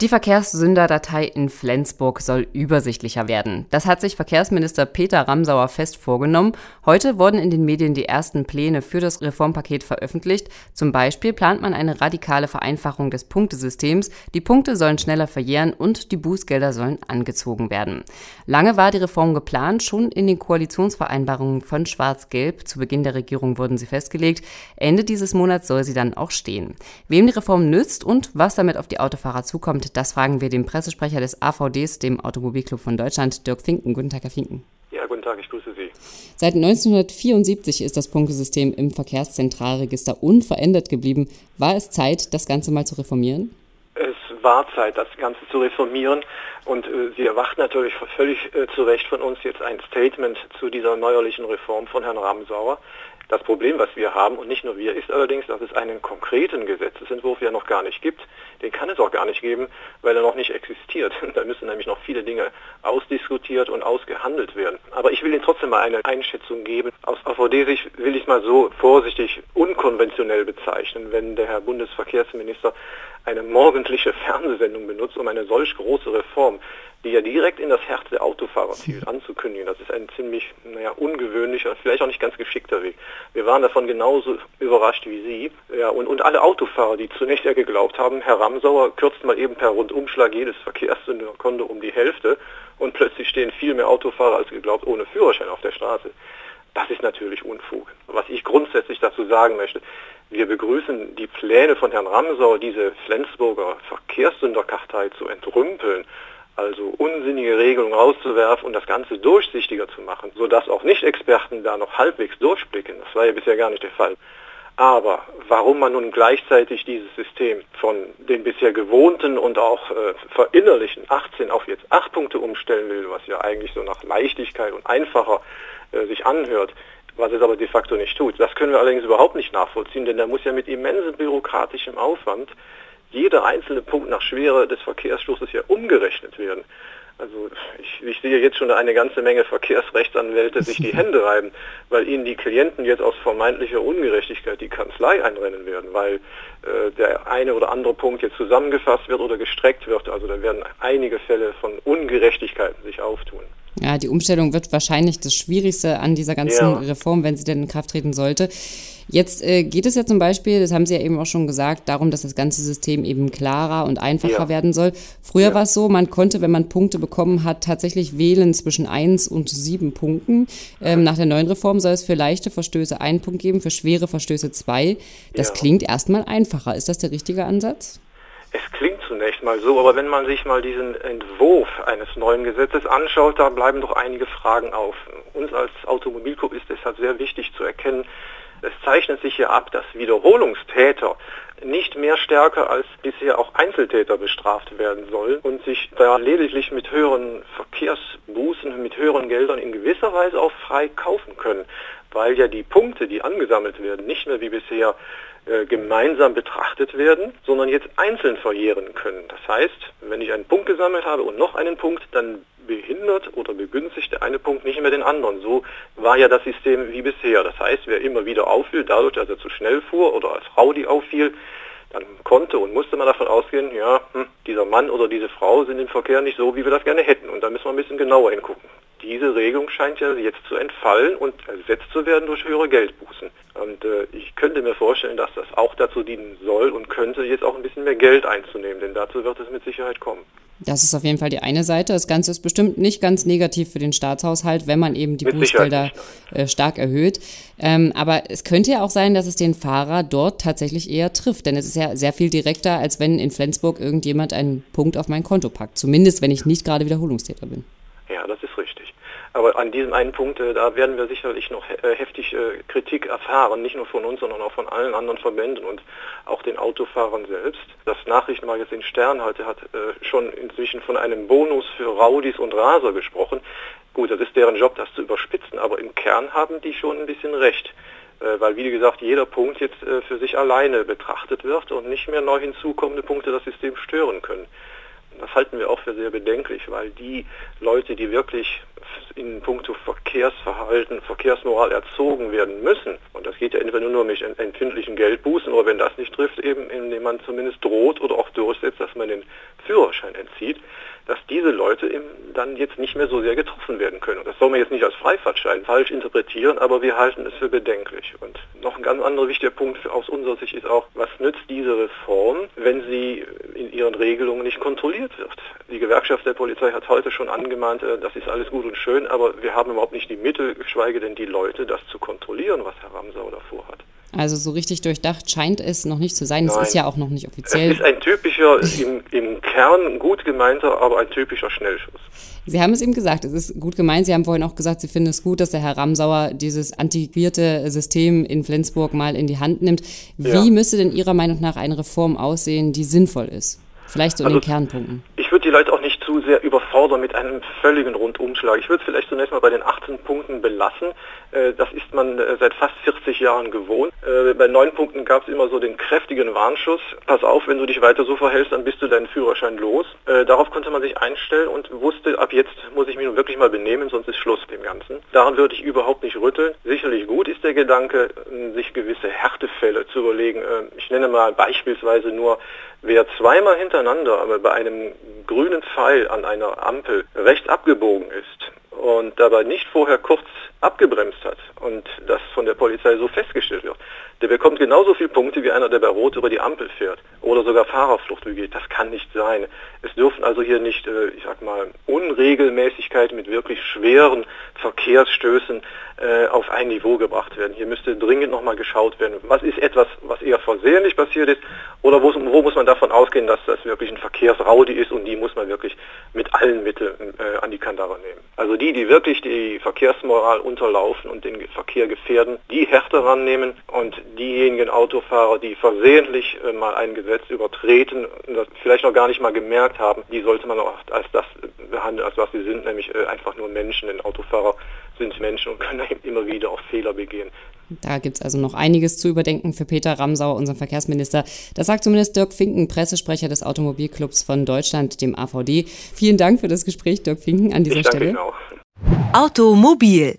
Die Verkehrssünderdatei in Flensburg soll übersichtlicher werden. Das hat sich Verkehrsminister Peter Ramsauer fest vorgenommen. Heute wurden in den Medien die ersten Pläne für das Reformpaket veröffentlicht. Zum Beispiel plant man eine radikale Vereinfachung des Punktesystems. Die Punkte sollen schneller verjähren und die Bußgelder sollen angezogen werden. Lange war die Reform geplant. Schon in den Koalitionsvereinbarungen von Schwarz-Gelb zu Beginn der Regierung wurden sie festgelegt. Ende dieses Monats soll sie dann auch stehen. Wem die Reform nützt und was damit auf die Autofahrer zukommt, das fragen wir den Pressesprecher des AVDs, dem Automobilclub von Deutschland, Dirk Finken. Guten Tag, Herr Finken. Ja, guten Tag, ich grüße Sie. Seit 1974 ist das Punktesystem im Verkehrszentralregister unverändert geblieben. War es Zeit, das Ganze mal zu reformieren? Es war Zeit, das Ganze zu reformieren. Und äh, Sie erwarten natürlich völlig äh, zu Recht von uns jetzt ein Statement zu dieser neuerlichen Reform von Herrn Ramsauer. Das Problem, was wir haben, und nicht nur wir, ist allerdings, dass es einen konkreten Gesetzesentwurf ja noch gar nicht gibt. Den kann es auch gar nicht geben, weil er noch nicht existiert. Da müssen nämlich noch viele Dinge ausdiskutiert und ausgehandelt werden. Aber ich will Ihnen trotzdem mal eine Einschätzung geben. Aus AVD-Sicht will ich mal so vorsichtig unkonventionell bezeichnen, wenn der Herr Bundesverkehrsminister eine morgendliche Fernsehsendung benutzt, um eine solch große Reform die ja direkt in das Herz der Autofahrer zielt, anzukündigen. Das ist ein ziemlich naja, ungewöhnlicher, vielleicht auch nicht ganz geschickter Weg. Wir waren davon genauso überrascht wie Sie. Ja, und, und alle Autofahrer, die zunächst ja geglaubt haben, Herr Ramsauer kürzt mal eben per Rundumschlag jedes Verkehrssünderkonto um die Hälfte und plötzlich stehen viel mehr Autofahrer als geglaubt ohne Führerschein auf der Straße. Das ist natürlich Unfug. Was ich grundsätzlich dazu sagen möchte, wir begrüßen die Pläne von Herrn Ramsauer, diese Flensburger Verkehrssünderkartei zu entrümpeln also unsinnige Regelungen rauszuwerfen und das Ganze durchsichtiger zu machen, sodass auch Nicht-Experten da noch halbwegs durchblicken. Das war ja bisher gar nicht der Fall. Aber warum man nun gleichzeitig dieses System von den bisher gewohnten und auch äh, verinnerlichen 18 auf jetzt 8 Punkte umstellen will, was ja eigentlich so nach Leichtigkeit und einfacher äh, sich anhört, was es aber de facto nicht tut. Das können wir allerdings überhaupt nicht nachvollziehen, denn da muss ja mit immensem bürokratischem Aufwand jeder einzelne Punkt nach Schwere des Verkehrsstoßes ja umgerechnet werden. Also ich, ich, sehe jetzt schon eine ganze Menge Verkehrsrechtsanwälte sich die Hände reiben, weil ihnen die Klienten jetzt aus vermeintlicher Ungerechtigkeit die Kanzlei einrennen werden, weil äh, der eine oder andere Punkt jetzt zusammengefasst wird oder gestreckt wird. Also da werden einige Fälle von Ungerechtigkeiten sich auftun. Ja, die Umstellung wird wahrscheinlich das Schwierigste an dieser ganzen ja. Reform, wenn sie denn in Kraft treten sollte. Jetzt äh, geht es ja zum Beispiel, das haben Sie ja eben auch schon gesagt, darum, dass das ganze System eben klarer und einfacher ja. werden soll. Früher ja. war es so, man konnte, wenn man Punkte bekommen hat, tatsächlich wählen zwischen eins und sieben Punkten. Ähm, nach der neuen Reform soll es für leichte Verstöße einen Punkt geben, für schwere Verstöße zwei. Das klingt erstmal einfacher. Ist das der richtige Ansatz? Es klingt zunächst mal so, aber wenn man sich mal diesen Entwurf eines neuen Gesetzes anschaut, da bleiben doch einige Fragen auf. Uns als Automobilclub ist deshalb sehr wichtig zu erkennen, es zeichnet sich hier ab, dass Wiederholungstäter nicht mehr stärker als bisher auch Einzeltäter bestraft werden sollen und sich da lediglich mit höheren Verkehrsbußen, mit höheren Geldern in gewisser Weise auch frei kaufen können, weil ja die Punkte, die angesammelt werden, nicht mehr wie bisher äh, gemeinsam betrachtet werden, sondern jetzt einzeln verjähren können. Das heißt, wenn ich einen Punkt gesammelt habe und noch einen Punkt, dann behindert oder begünstigt der eine Punkt nicht mehr den anderen. So war ja das System wie bisher. Das heißt, wer immer wieder auffiel, dadurch, dass er zu schnell fuhr oder als Rowdy auffiel, dann konnte und musste man davon ausgehen, ja, hm, dieser Mann oder diese Frau sind im Verkehr nicht so, wie wir das gerne hätten. Und da müssen wir ein bisschen genauer hingucken. Diese Regelung scheint ja jetzt zu entfallen und ersetzt zu werden durch höhere Geldbußen. Und äh, ich könnte mir vorstellen, dass das auch dazu dienen soll und könnte, jetzt auch ein bisschen mehr Geld einzunehmen, denn dazu wird es mit Sicherheit kommen. Das ist auf jeden Fall die eine Seite. Das Ganze ist bestimmt nicht ganz negativ für den Staatshaushalt, wenn man eben die Mit Bußgelder äh, stark erhöht. Ähm, aber es könnte ja auch sein, dass es den Fahrer dort tatsächlich eher trifft, denn es ist ja sehr viel direkter, als wenn in Flensburg irgendjemand einen Punkt auf mein Konto packt. Zumindest, wenn ich nicht gerade Wiederholungstäter bin. Ja, das ist richtig. Aber an diesem einen Punkt, äh, da werden wir sicherlich noch äh, heftig äh, Kritik erfahren, nicht nur von uns, sondern auch von allen anderen Verbänden und auch den Autofahrern selbst. Das Nachrichtenmagazin Stern heute hat schon inzwischen von einem Bonus für Raudis und Raser gesprochen. Gut, das ist deren Job, das zu überspitzen, aber im Kern haben die schon ein bisschen recht weil wie gesagt jeder Punkt jetzt für sich alleine betrachtet wird und nicht mehr neu hinzukommende Punkte das System stören können. Das halten wir auch für sehr bedenklich, weil die Leute, die wirklich in puncto Verkehrsverhalten, Verkehrsmoral erzogen werden müssen, und das geht ja entweder nur mit empfindlichen Geldbußen oder wenn das nicht trifft, eben indem man zumindest droht oder auch durchsetzt, dass man den Führerschein entzieht, dass diese Leute dann jetzt nicht mehr so sehr getroffen werden können. Und das soll man jetzt nicht als Freifahrtschein falsch interpretieren, aber wir halten es für bedenklich. Und noch ein ganz anderer wichtiger Punkt aus unserer Sicht ist auch, was nützt diese Reform, wenn sie in ihren Regelungen nicht kontrolliert wird? Die Gewerkschaft der Polizei hat heute schon angemahnt, äh, das ist alles gut und schön, aber wir haben überhaupt nicht die Mittel, geschweige denn die Leute, das zu kontrollieren, was Herr Ramsau davor hat. Also so richtig durchdacht scheint es noch nicht zu sein. Nein. Es ist ja auch noch nicht offiziell. Es ist ein typischer, im, im Kern gut gemeinter, aber ein typischer Schnellschuss. Sie haben es eben gesagt, es ist gut gemeint. Sie haben vorhin auch gesagt, Sie finden es gut, dass der Herr Ramsauer dieses antiquierte System in Flensburg mal in die Hand nimmt. Wie ja. müsste denn Ihrer Meinung nach eine Reform aussehen, die sinnvoll ist? Vielleicht so also, in den Kernpunkten. Ich würde die Leute auch nicht zu sehr überfordern mit einem völligen Rundumschlag. Ich würde vielleicht zunächst mal bei den 18 Punkten belassen. Äh, das ist man äh, seit fast 40 Jahren gewohnt. Äh, bei neun Punkten gab es immer so den kräftigen Warnschuss. Pass auf, wenn du dich weiter so verhältst, dann bist du deinen Führerschein los. Darauf konnte man sich einstellen und wusste, ab jetzt muss ich mich nun wirklich mal benehmen, sonst ist Schluss mit dem Ganzen. Daran würde ich überhaupt nicht rütteln. Sicherlich gut ist der Gedanke, sich gewisse Härtefälle zu überlegen. Ich nenne mal beispielsweise nur, wer zweimal hintereinander bei einem grünen Pfeil an einer Ampel rechts abgebogen ist und dabei nicht vorher kurz abgebremst hat und das von der Polizei so festgestellt wird, der bekommt genauso viele Punkte wie einer, der bei Rot über die Ampel fährt oder sogar Fahrerflucht begeht. Das kann nicht sein. Es dürfen also hier nicht, äh, ich sag mal, Unregelmäßigkeiten mit wirklich schweren Verkehrsstößen äh, auf ein Niveau gebracht werden. Hier müsste dringend nochmal geschaut werden, was ist etwas, was eher versehentlich passiert ist oder wo, wo, muss man davon ausgehen, dass das wirklich ein Verkehrsraudi ist und die muss man wirklich mit allen Mitteln äh, an die Kandare nehmen. Also die, die wirklich die Verkehrsmoral unterlaufen und den Verkehr gefährden, die härter rannehmen und diejenigen Autofahrer, die versehentlich äh, mal ein Gesetz übertreten und das vielleicht noch gar nicht mal gemerkt haben, die sollte man auch als das behandeln, als was sie sind, nämlich äh, einfach nur Menschen. Denn Autofahrer sind Menschen und können immer wieder auch Fehler begehen. Da gibt es also noch einiges zu überdenken für Peter Ramsauer, unseren Verkehrsminister. Das sagt zumindest Dirk Finken, Pressesprecher des Automobilclubs von Deutschland, dem AVD. Vielen Dank für das Gespräch, Dirk Finken, an dieser ich danke Stelle. Ihnen auch. Automobil,